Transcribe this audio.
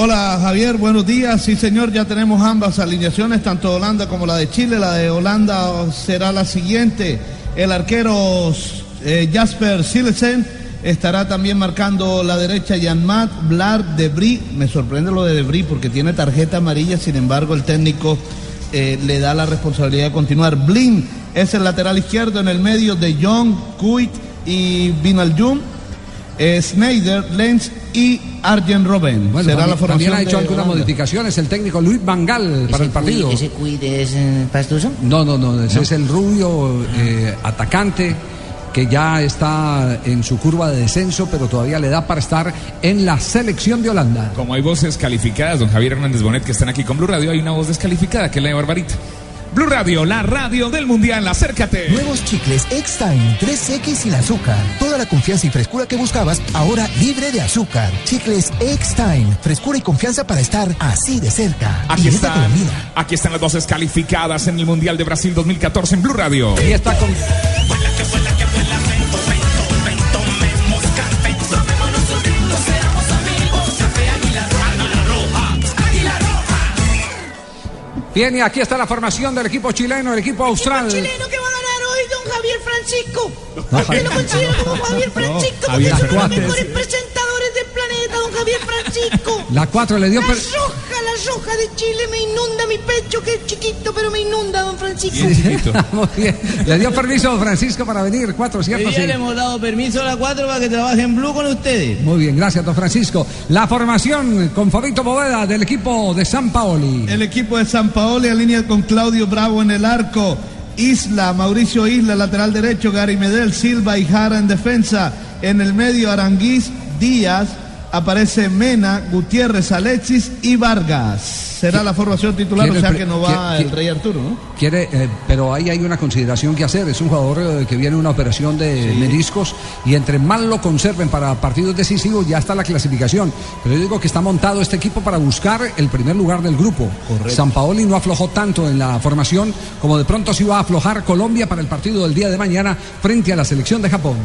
Hola Javier, buenos días. Sí señor, ya tenemos ambas alineaciones, tanto Holanda como la de Chile. La de Holanda será la siguiente. El arquero eh, Jasper Silesen estará también marcando la derecha Yanmat Blar Debris. Me sorprende lo de Debris porque tiene tarjeta amarilla, sin embargo el técnico eh, le da la responsabilidad de continuar. Blin es el lateral izquierdo en el medio de John, Kuit y Vinaljum. Snyder, Lenz y Arjen Robben. Bueno, Será la también, formación también ha hecho algunas Holanda. modificaciones el técnico Luis Vangal para el partido. ¿Ese cuid es eh, pastuso? No, no, no, ese es el rubio eh, atacante que ya está en su curva de descenso, pero todavía le da para estar en la selección de Holanda. Como hay voces calificadas, don Javier Hernández Bonet, que están aquí con Blue Radio, hay una voz descalificada, que es la de Barbarita. Blue Radio, la radio del Mundial, acércate. Nuevos chicles X-Time 3X sin azúcar. Toda la confianza y frescura que buscabas, ahora libre de azúcar. Chicles X-Time. Frescura y confianza para estar así de cerca. Aquí están, aquí están las voces calificadas en el Mundial de Brasil 2014 en Blue Radio. Y está con Bien, y aquí está la formación del equipo chileno, el equipo austral. chileno que va a ganar hoy, don Javier Francisco. No, ¿Por qué Javier- lo considero como Javier Francisco? Porque Javier son los Cuates. mejores La 4 le dio... La per- roja, la roja de Chile me inunda mi pecho, que es chiquito, pero me inunda, don Francisco. Muy bien. Le dio permiso Francisco para venir, 4, ¿cierto? Hoy día Sí. le hemos dado permiso a la 4 para que trabaje en Blue con ustedes. Muy bien, gracias, don Francisco. La formación con Fabito Boveda del equipo de San Paoli. El equipo de San Paoli alinea con Claudio Bravo en el arco. Isla, Mauricio Isla, lateral derecho, Gary Medel, Silva y Jara en defensa. En el medio, Aranguiz, Díaz, aparece Mena, Gutiérrez, Alexis y Vargas. Será la formación titular, o sea que no va el Rey Arturo, ¿no? Quiere, eh, pero ahí hay una consideración que hacer. Es un jugador eh, que viene una operación de meniscos y entre más lo conserven para partidos decisivos ya está la clasificación. Pero yo digo que está montado este equipo para buscar el primer lugar del grupo. San Paoli no aflojó tanto en la formación como de pronto sí va a aflojar Colombia para el partido del día de mañana frente a la selección de Japón.